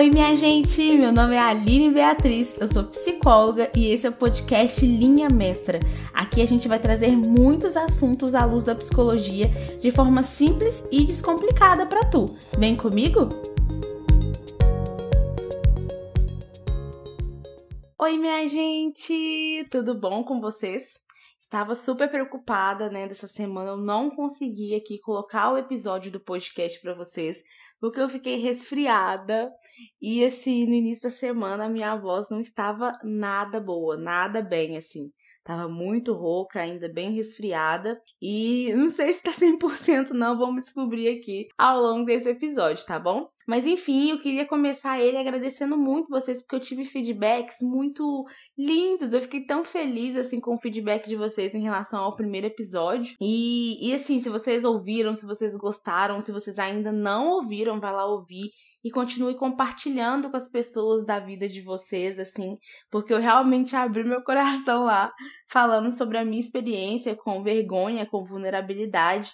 Oi, minha gente! Meu nome é Aline Beatriz, eu sou psicóloga e esse é o podcast Linha Mestra. Aqui a gente vai trazer muitos assuntos à luz da psicologia de forma simples e descomplicada para tu. Vem comigo? Oi, minha gente! Tudo bom com vocês? Estava super preocupada, né, dessa semana eu não consegui aqui colocar o episódio do podcast para vocês, porque eu fiquei resfriada e assim, no início da semana a minha voz não estava nada boa, nada bem assim. Tava muito rouca, ainda bem resfriada. E não sei se tá 100% não, vamos descobrir aqui ao longo desse episódio, tá bom? Mas enfim, eu queria começar ele agradecendo muito vocês, porque eu tive feedbacks muito lindos. Eu fiquei tão feliz assim com o feedback de vocês em relação ao primeiro episódio. E, e assim, se vocês ouviram, se vocês gostaram, se vocês ainda não ouviram, vai lá ouvir e continue compartilhando com as pessoas da vida de vocês, assim, porque eu realmente abri meu coração lá, falando sobre a minha experiência com vergonha, com vulnerabilidade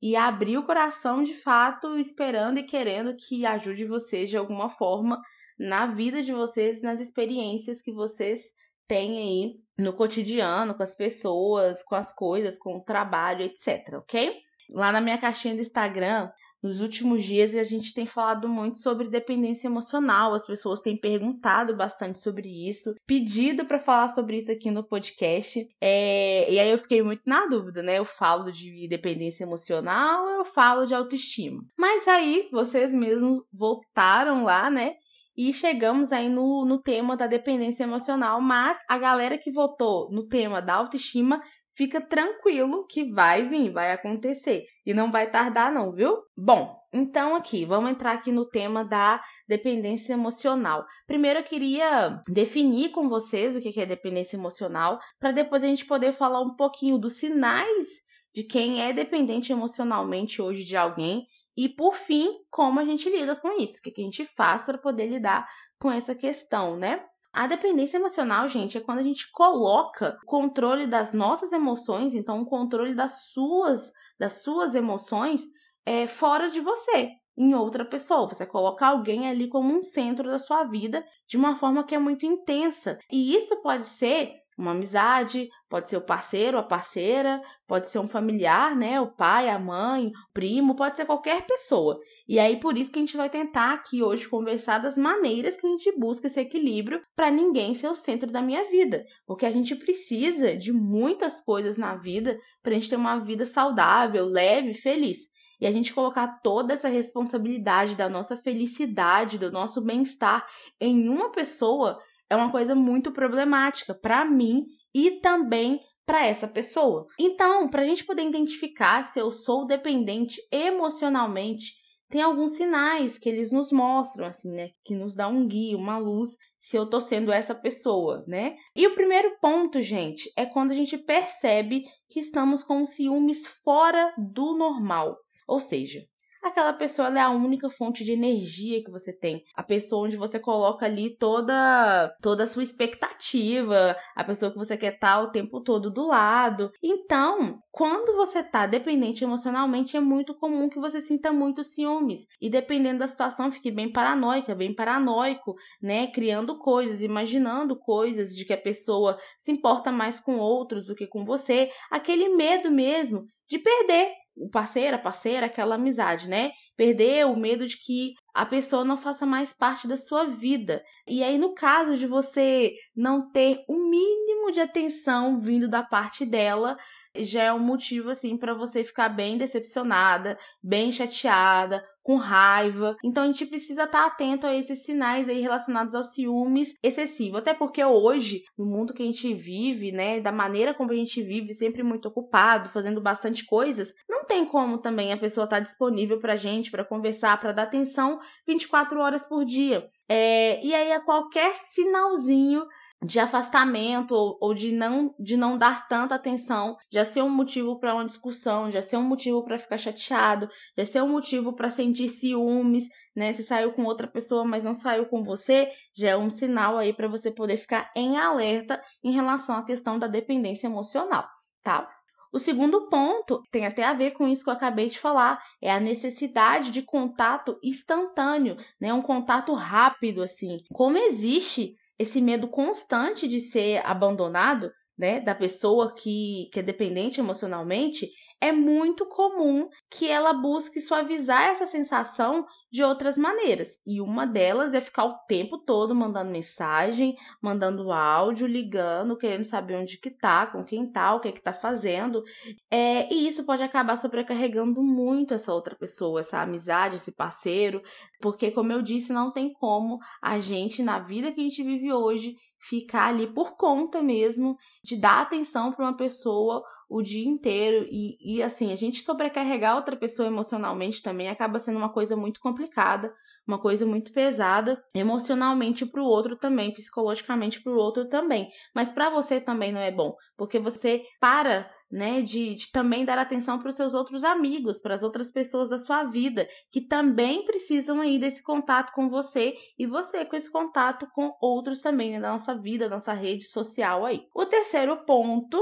e abrir o coração de fato, esperando e querendo que ajude vocês de alguma forma na vida de vocês, nas experiências que vocês têm aí no cotidiano, com as pessoas, com as coisas, com o trabalho, etc, ok? Lá na minha caixinha do Instagram, nos últimos dias a gente tem falado muito sobre dependência emocional, as pessoas têm perguntado bastante sobre isso, pedido para falar sobre isso aqui no podcast. É... E aí eu fiquei muito na dúvida, né? Eu falo de dependência emocional, eu falo de autoestima. Mas aí vocês mesmos voltaram lá, né? E chegamos aí no, no tema da dependência emocional, mas a galera que votou no tema da autoestima fica tranquilo que vai vir, vai acontecer. E não vai tardar, não, viu? Bom, então aqui, vamos entrar aqui no tema da dependência emocional. Primeiro eu queria definir com vocês o que é dependência emocional, para depois a gente poder falar um pouquinho dos sinais de quem é dependente emocionalmente hoje de alguém e, por fim, como a gente lida com isso, o que a gente faz para poder lidar com essa questão, né? A dependência emocional, gente, é quando a gente coloca o controle das nossas emoções, então o controle das suas, das suas emoções é fora de você, em outra pessoa. Você coloca alguém ali como um centro da sua vida de uma forma que é muito intensa. E isso pode ser uma amizade, pode ser o parceiro, a parceira, pode ser um familiar, né? O pai, a mãe, o primo, pode ser qualquer pessoa. E aí por isso que a gente vai tentar aqui hoje conversar das maneiras que a gente busca esse equilíbrio para ninguém ser o centro da minha vida, porque a gente precisa de muitas coisas na vida para a gente ter uma vida saudável, leve, feliz. E a gente colocar toda essa responsabilidade da nossa felicidade, do nosso bem-estar em uma pessoa é uma coisa muito problemática para mim e também para essa pessoa. Então, para a gente poder identificar se eu sou dependente emocionalmente, tem alguns sinais que eles nos mostram, assim, né? Que nos dá um guia, uma luz, se eu tô sendo essa pessoa, né? E o primeiro ponto, gente, é quando a gente percebe que estamos com ciúmes fora do normal. Ou seja, aquela pessoa é a única fonte de energia que você tem. A pessoa onde você coloca ali toda toda a sua expectativa, a pessoa que você quer estar o tempo todo do lado. Então, quando você tá dependente emocionalmente, é muito comum que você sinta muito ciúmes. E dependendo da situação, fique bem paranoica, bem paranoico, né? Criando coisas, imaginando coisas de que a pessoa se importa mais com outros do que com você. Aquele medo mesmo de perder o parceiro, a parceira, aquela amizade, né? Perder o medo de que a pessoa não faça mais parte da sua vida. E aí, no caso de você não ter o um mínimo de atenção vindo da parte dela, já é um motivo assim para você ficar bem decepcionada, bem chateada, com raiva. Então a gente precisa estar atento a esses sinais aí relacionados ao ciúmes excessivo. Até porque hoje, no mundo que a gente vive, né, da maneira como a gente vive, sempre muito ocupado, fazendo bastante coisas, não tem como também a pessoa estar tá disponível pra gente, para conversar, para dar atenção 24 horas por dia. É, e aí, a qualquer sinalzinho de afastamento ou, ou, de não de não dar tanta atenção, já ser um motivo para uma discussão, já ser um motivo para ficar chateado, já ser um motivo para sentir ciúmes, né? Se saiu com outra pessoa, mas não saiu com você, já é um sinal aí para você poder ficar em alerta em relação à questão da dependência emocional, tá? O segundo ponto tem até a ver com isso que eu acabei de falar, é a necessidade de contato instantâneo, né? Um contato rápido assim. Como existe esse medo constante de ser abandonado, né, da pessoa que, que é dependente emocionalmente, é muito comum que ela busque suavizar essa sensação de outras maneiras. E uma delas é ficar o tempo todo mandando mensagem, mandando áudio, ligando, querendo saber onde que tá, com quem tá, o que é que tá fazendo. É, e isso pode acabar sobrecarregando muito essa outra pessoa, essa amizade, esse parceiro, porque como eu disse, não tem como a gente na vida que a gente vive hoje ficar ali por conta mesmo de dar atenção para uma pessoa o dia inteiro e, e assim, a gente sobrecarregar outra pessoa emocionalmente também acaba sendo uma coisa muito complicada, uma coisa muito pesada emocionalmente para o outro também, psicologicamente para o outro também. Mas para você também não é bom, porque você para né, de, de, também dar atenção para os seus outros amigos, para as outras pessoas da sua vida, que também precisam aí desse contato com você e você com esse contato com outros também, né, da nossa vida, da nossa rede social aí. O terceiro ponto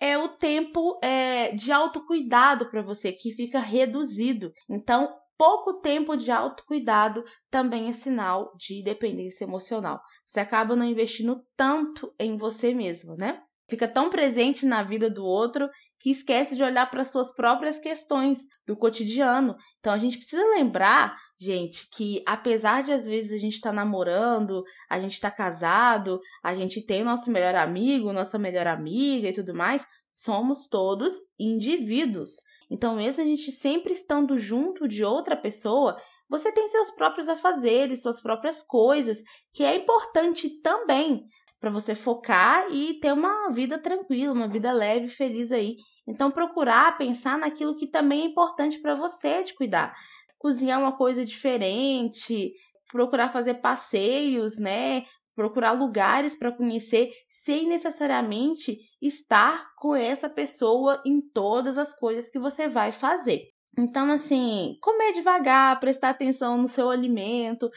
é o tempo é, de autocuidado para você, que fica reduzido. Então, pouco tempo de autocuidado também é sinal de dependência emocional. Você acaba não investindo tanto em você mesmo, né? Fica tão presente na vida do outro que esquece de olhar para suas próprias questões do cotidiano. Então a gente precisa lembrar, gente, que apesar de às vezes a gente estar tá namorando, a gente estar tá casado, a gente tem nosso melhor amigo, nossa melhor amiga e tudo mais, somos todos indivíduos. Então, mesmo a gente sempre estando junto de outra pessoa, você tem seus próprios afazeres, suas próprias coisas, que é importante também para você focar e ter uma vida tranquila, uma vida leve e feliz aí. Então, procurar pensar naquilo que também é importante para você de cuidar. Cozinhar uma coisa diferente, procurar fazer passeios, né? Procurar lugares para conhecer sem necessariamente estar com essa pessoa em todas as coisas que você vai fazer. Então, assim, comer devagar, prestar atenção no seu alimento,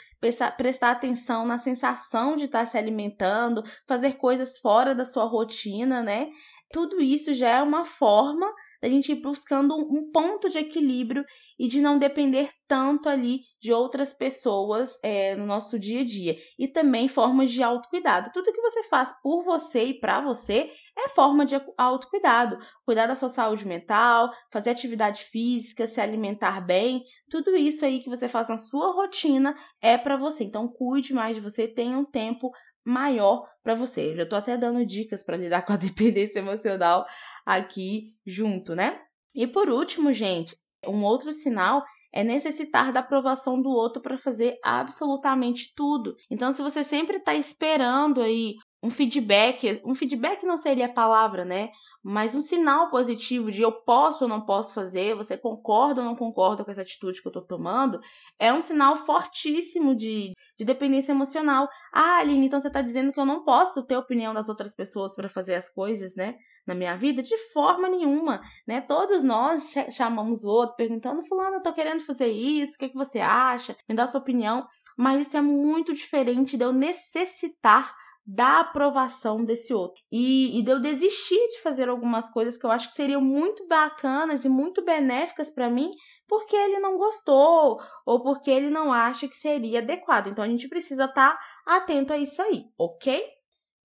prestar, atenção na sensação de estar se alimentando, fazer coisas fora da sua rotina, né? Tudo isso já é uma forma da gente ir buscando um ponto de equilíbrio e de não depender tanto ali de outras pessoas é, no nosso dia a dia. E também formas de autocuidado. Tudo que você faz por você e para você é forma de autocuidado. Cuidar da sua saúde mental, fazer atividade física, se alimentar bem, tudo isso aí que você faz na sua rotina é para você. Então cuide mais de você, tenha um tempo maior para você. Eu já tô até dando dicas para lidar com a dependência emocional aqui junto, né? E por último, gente, um outro sinal é necessitar da aprovação do outro para fazer absolutamente tudo. Então, se você sempre está esperando aí um feedback, um feedback não seria a palavra, né? Mas um sinal positivo de eu posso ou não posso fazer, você concorda ou não concorda com essa atitude que eu tô tomando, é um sinal fortíssimo de, de dependência emocional. Ah, Aline, então você tá dizendo que eu não posso ter opinião das outras pessoas para fazer as coisas, né? Na minha vida? De forma nenhuma, né? Todos nós chamamos o outro perguntando, fulano, eu tô querendo fazer isso, o que, é que você acha? Me dá sua opinião. Mas isso é muito diferente de eu necessitar da aprovação desse outro. E, e eu desistir de fazer algumas coisas que eu acho que seriam muito bacanas e muito benéficas para mim, porque ele não gostou ou porque ele não acha que seria adequado. Então a gente precisa estar tá atento a isso aí, ok?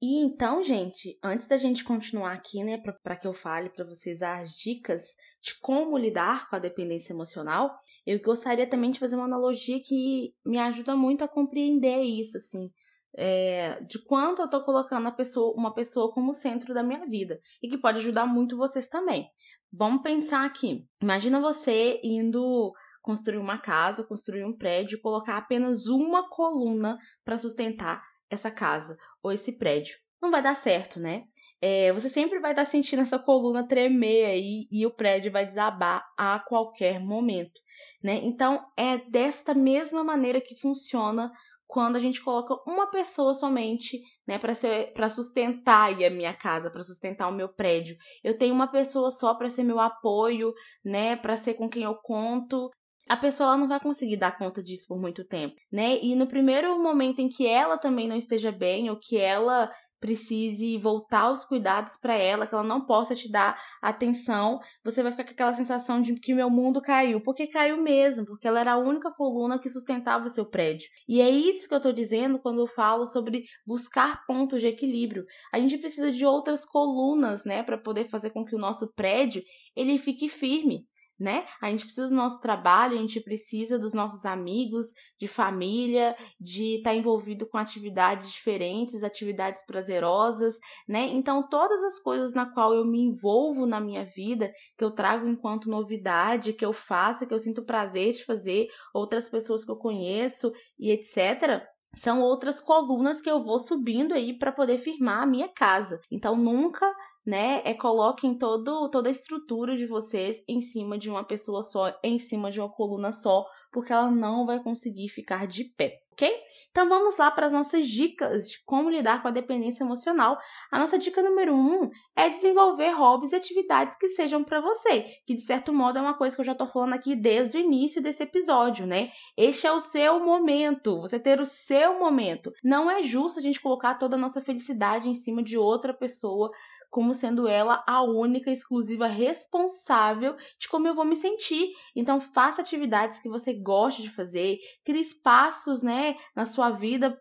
E então, gente, antes da gente continuar aqui, né, para que eu fale para vocês as dicas de como lidar com a dependência emocional, eu gostaria também de fazer uma analogia que me ajuda muito a compreender isso, assim é, de quanto eu tô colocando pessoa, uma pessoa como centro da minha vida e que pode ajudar muito vocês também. Vamos pensar aqui. Imagina você indo construir uma casa, construir um prédio, colocar apenas uma coluna para sustentar essa casa ou esse prédio. Não vai dar certo, né? É, você sempre vai estar sentindo essa coluna tremer aí e o prédio vai desabar a qualquer momento, né? Então é desta mesma maneira que funciona quando a gente coloca uma pessoa somente, né, para ser para sustentar a minha casa, para sustentar o meu prédio. Eu tenho uma pessoa só para ser meu apoio, né, para ser com quem eu conto. A pessoa ela não vai conseguir dar conta disso por muito tempo, né? E no primeiro momento em que ela também não esteja bem ou que ela precise voltar os cuidados para ela, que ela não possa te dar atenção, você vai ficar com aquela sensação de que meu mundo caiu, porque caiu mesmo, porque ela era a única coluna que sustentava o seu prédio. E é isso que eu tô dizendo quando eu falo sobre buscar pontos de equilíbrio. A gente precisa de outras colunas, né, para poder fazer com que o nosso prédio ele fique firme né? A gente precisa do nosso trabalho, a gente precisa dos nossos amigos, de família, de estar tá envolvido com atividades diferentes, atividades prazerosas, né? Então, todas as coisas na qual eu me envolvo na minha vida, que eu trago enquanto novidade, que eu faço, que eu sinto prazer de fazer, outras pessoas que eu conheço e etc são outras colunas que eu vou subindo aí para poder firmar a minha casa. Então nunca né? É coloquem todo, toda a estrutura de vocês em cima de uma pessoa só, em cima de uma coluna só, porque ela não vai conseguir ficar de pé. Ok? Então vamos lá para as nossas dicas de como lidar com a dependência emocional. A nossa dica número um é desenvolver hobbies e atividades que sejam para você, que de certo modo é uma coisa que eu já estou falando aqui desde o início desse episódio, né? Este é o seu momento, você ter o seu momento. Não é justo a gente colocar toda a nossa felicidade em cima de outra pessoa como sendo ela a única exclusiva responsável de como eu vou me sentir. Então faça atividades que você goste de fazer, crie espaços, né, na sua vida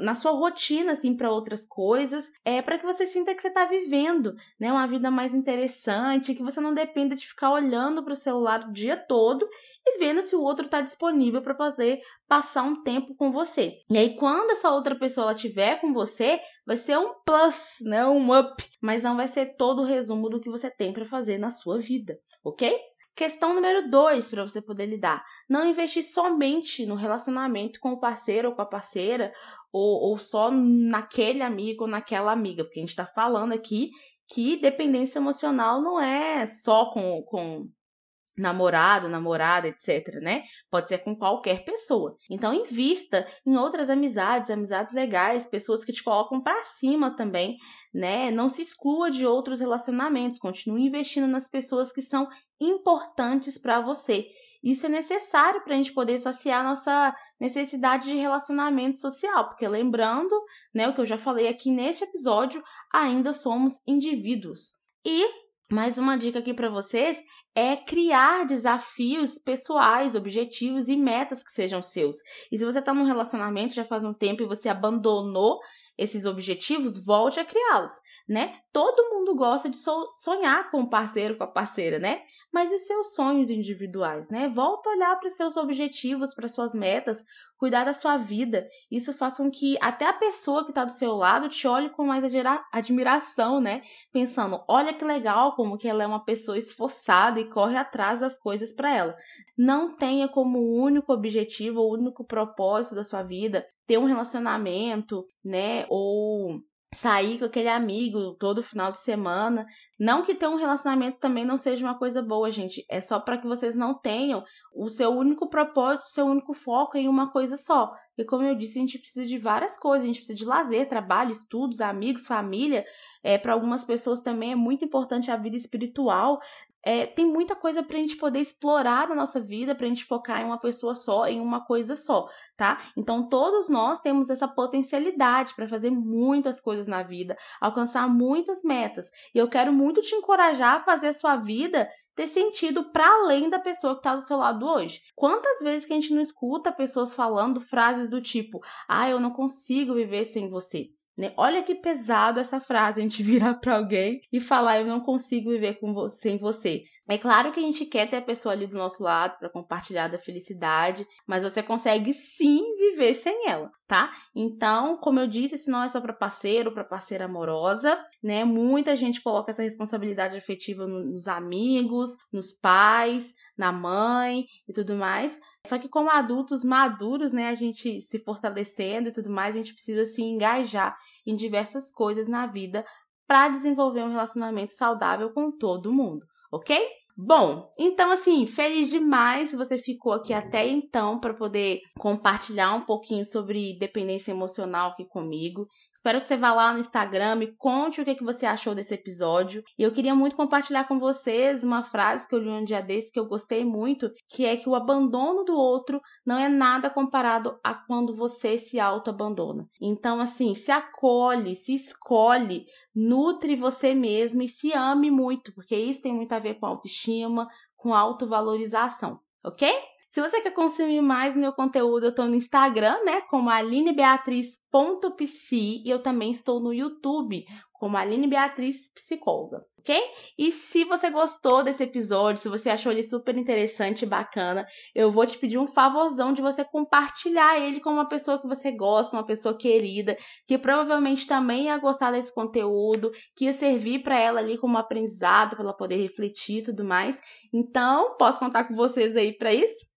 na sua rotina assim para outras coisas, é para que você sinta que você está vivendo, né, uma vida mais interessante, que você não dependa de ficar olhando para o celular o dia todo e vendo se o outro está disponível para poder passar um tempo com você. E aí quando essa outra pessoa ela tiver com você, vai ser um plus, né, um up, mas não vai ser todo o resumo do que você tem para fazer na sua vida, OK? Questão número dois para você poder lidar: não investir somente no relacionamento com o parceiro ou com a parceira, ou, ou só naquele amigo ou naquela amiga, porque a gente está falando aqui que dependência emocional não é só com, com namorado, namorada, etc, né? Pode ser com qualquer pessoa. Então invista em outras amizades, amizades legais, pessoas que te colocam para cima também, né? Não se exclua de outros relacionamentos, continue investindo nas pessoas que são importantes para você. Isso é necessário para a gente poder saciar nossa necessidade de relacionamento social, porque lembrando, né, o que eu já falei aqui neste episódio, ainda somos indivíduos. E mais uma dica aqui para vocês é criar desafios pessoais, objetivos e metas que sejam seus. E se você está num relacionamento já faz um tempo e você abandonou esses objetivos, volte a criá-los, né? Todo mundo gosta de sonhar com o parceiro, com a parceira, né? Mas e os seus sonhos individuais, né? Volta a olhar para os seus objetivos, para suas metas, cuidar da sua vida. Isso faz com que até a pessoa que está do seu lado te olhe com mais admiração, né? Pensando, olha que legal como que ela é uma pessoa esforçada e corre atrás das coisas para ela. Não tenha como único objetivo, o único propósito da sua vida ter um relacionamento, né? Ou sair com aquele amigo todo final de semana. Não que ter um relacionamento também não seja uma coisa boa, gente. É só para que vocês não tenham o seu único propósito, o seu único foco em uma coisa só. E como eu disse, a gente precisa de várias coisas. A gente precisa de lazer, trabalho, estudos, amigos, família. É, para algumas pessoas também é muito importante a vida espiritual. É, tem muita coisa pra gente poder explorar na nossa vida, pra gente focar em uma pessoa só, em uma coisa só, tá? Então todos nós temos essa potencialidade para fazer muitas coisas na vida, alcançar muitas metas. E eu quero muito te encorajar a fazer a sua vida ter sentido para além da pessoa que está do seu lado hoje. Quantas vezes que a gente não escuta pessoas falando frases do tipo: "Ah, eu não consigo viver sem você". Né? Olha que pesado essa frase, a gente virar para alguém e falar eu não consigo viver com você, sem você. É claro que a gente quer ter a pessoa ali do nosso lado para compartilhar da felicidade, mas você consegue sim viver sem ela, tá? Então, como eu disse, isso não é só para parceiro, para parceira amorosa, né? Muita gente coloca essa responsabilidade afetiva nos amigos, nos pais, na mãe e tudo mais. Só que como adultos maduros, né, a gente se fortalecendo e tudo mais, a gente precisa se engajar em diversas coisas na vida para desenvolver um relacionamento saudável com todo mundo, ok? Bom, então assim, feliz demais você ficou aqui até então para poder compartilhar um pouquinho sobre dependência emocional aqui comigo. Espero que você vá lá no Instagram e conte o que, que você achou desse episódio. E eu queria muito compartilhar com vocês uma frase que eu li um dia desse que eu gostei muito, que é que o abandono do outro não é nada comparado a quando você se auto-abandona. Então, assim, se acolhe, se escolhe, nutre você mesmo e se ame muito, porque isso tem muito a ver com autoestima, com autovalorização, ok? Se você quer consumir mais meu conteúdo, eu estou no Instagram, né, como alinebeatriz.psi e eu também estou no YouTube como Aline Beatriz Psicóloga, ok? E se você gostou desse episódio, se você achou ele super interessante e bacana, eu vou te pedir um favorzão de você compartilhar ele com uma pessoa que você gosta, uma pessoa querida, que provavelmente também ia gostar desse conteúdo, que ia servir para ela ali como aprendizado, para ela poder refletir e tudo mais. Então, posso contar com vocês aí para isso?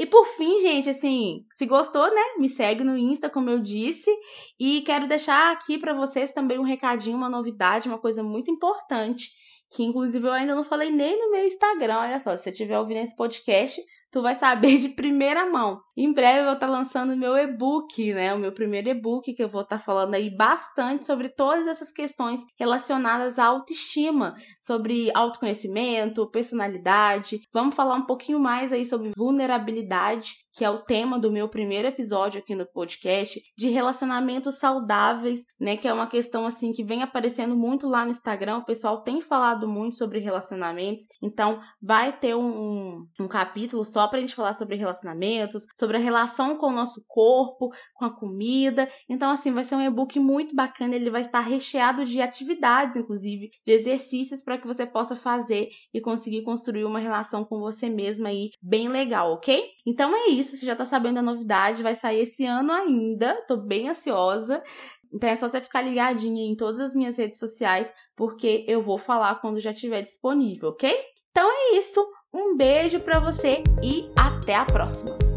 E por fim, gente, assim, se gostou, né? Me segue no Insta, como eu disse. E quero deixar aqui para vocês também um recadinho, uma novidade, uma coisa muito importante. Que inclusive eu ainda não falei nem no meu Instagram. Olha só, se você estiver ouvindo esse podcast, tu vai saber de primeira mão. Em breve eu vou estar tá lançando o meu e-book, né? O meu primeiro e-book que eu vou estar tá falando aí bastante sobre todas essas questões relacionadas à autoestima, sobre autoconhecimento, personalidade. Vamos falar um pouquinho mais aí sobre vulnerabilidade, que é o tema do meu primeiro episódio aqui no podcast, de relacionamentos saudáveis, né? Que é uma questão assim que vem aparecendo muito lá no Instagram. O pessoal tem falado muito sobre relacionamentos, então vai ter um, um capítulo só pra gente falar sobre relacionamentos, sobre a relação com o nosso corpo, com a comida. Então, assim, vai ser um e-book muito bacana. Ele vai estar recheado de atividades, inclusive, de exercícios para que você possa fazer e conseguir construir uma relação com você mesma aí bem legal, ok? Então é isso, você já tá sabendo a novidade, vai sair esse ano ainda, tô bem ansiosa. Então é só você ficar ligadinha em todas as minhas redes sociais, porque eu vou falar quando já estiver disponível, ok? Então é isso. Um beijo para você e até a próxima!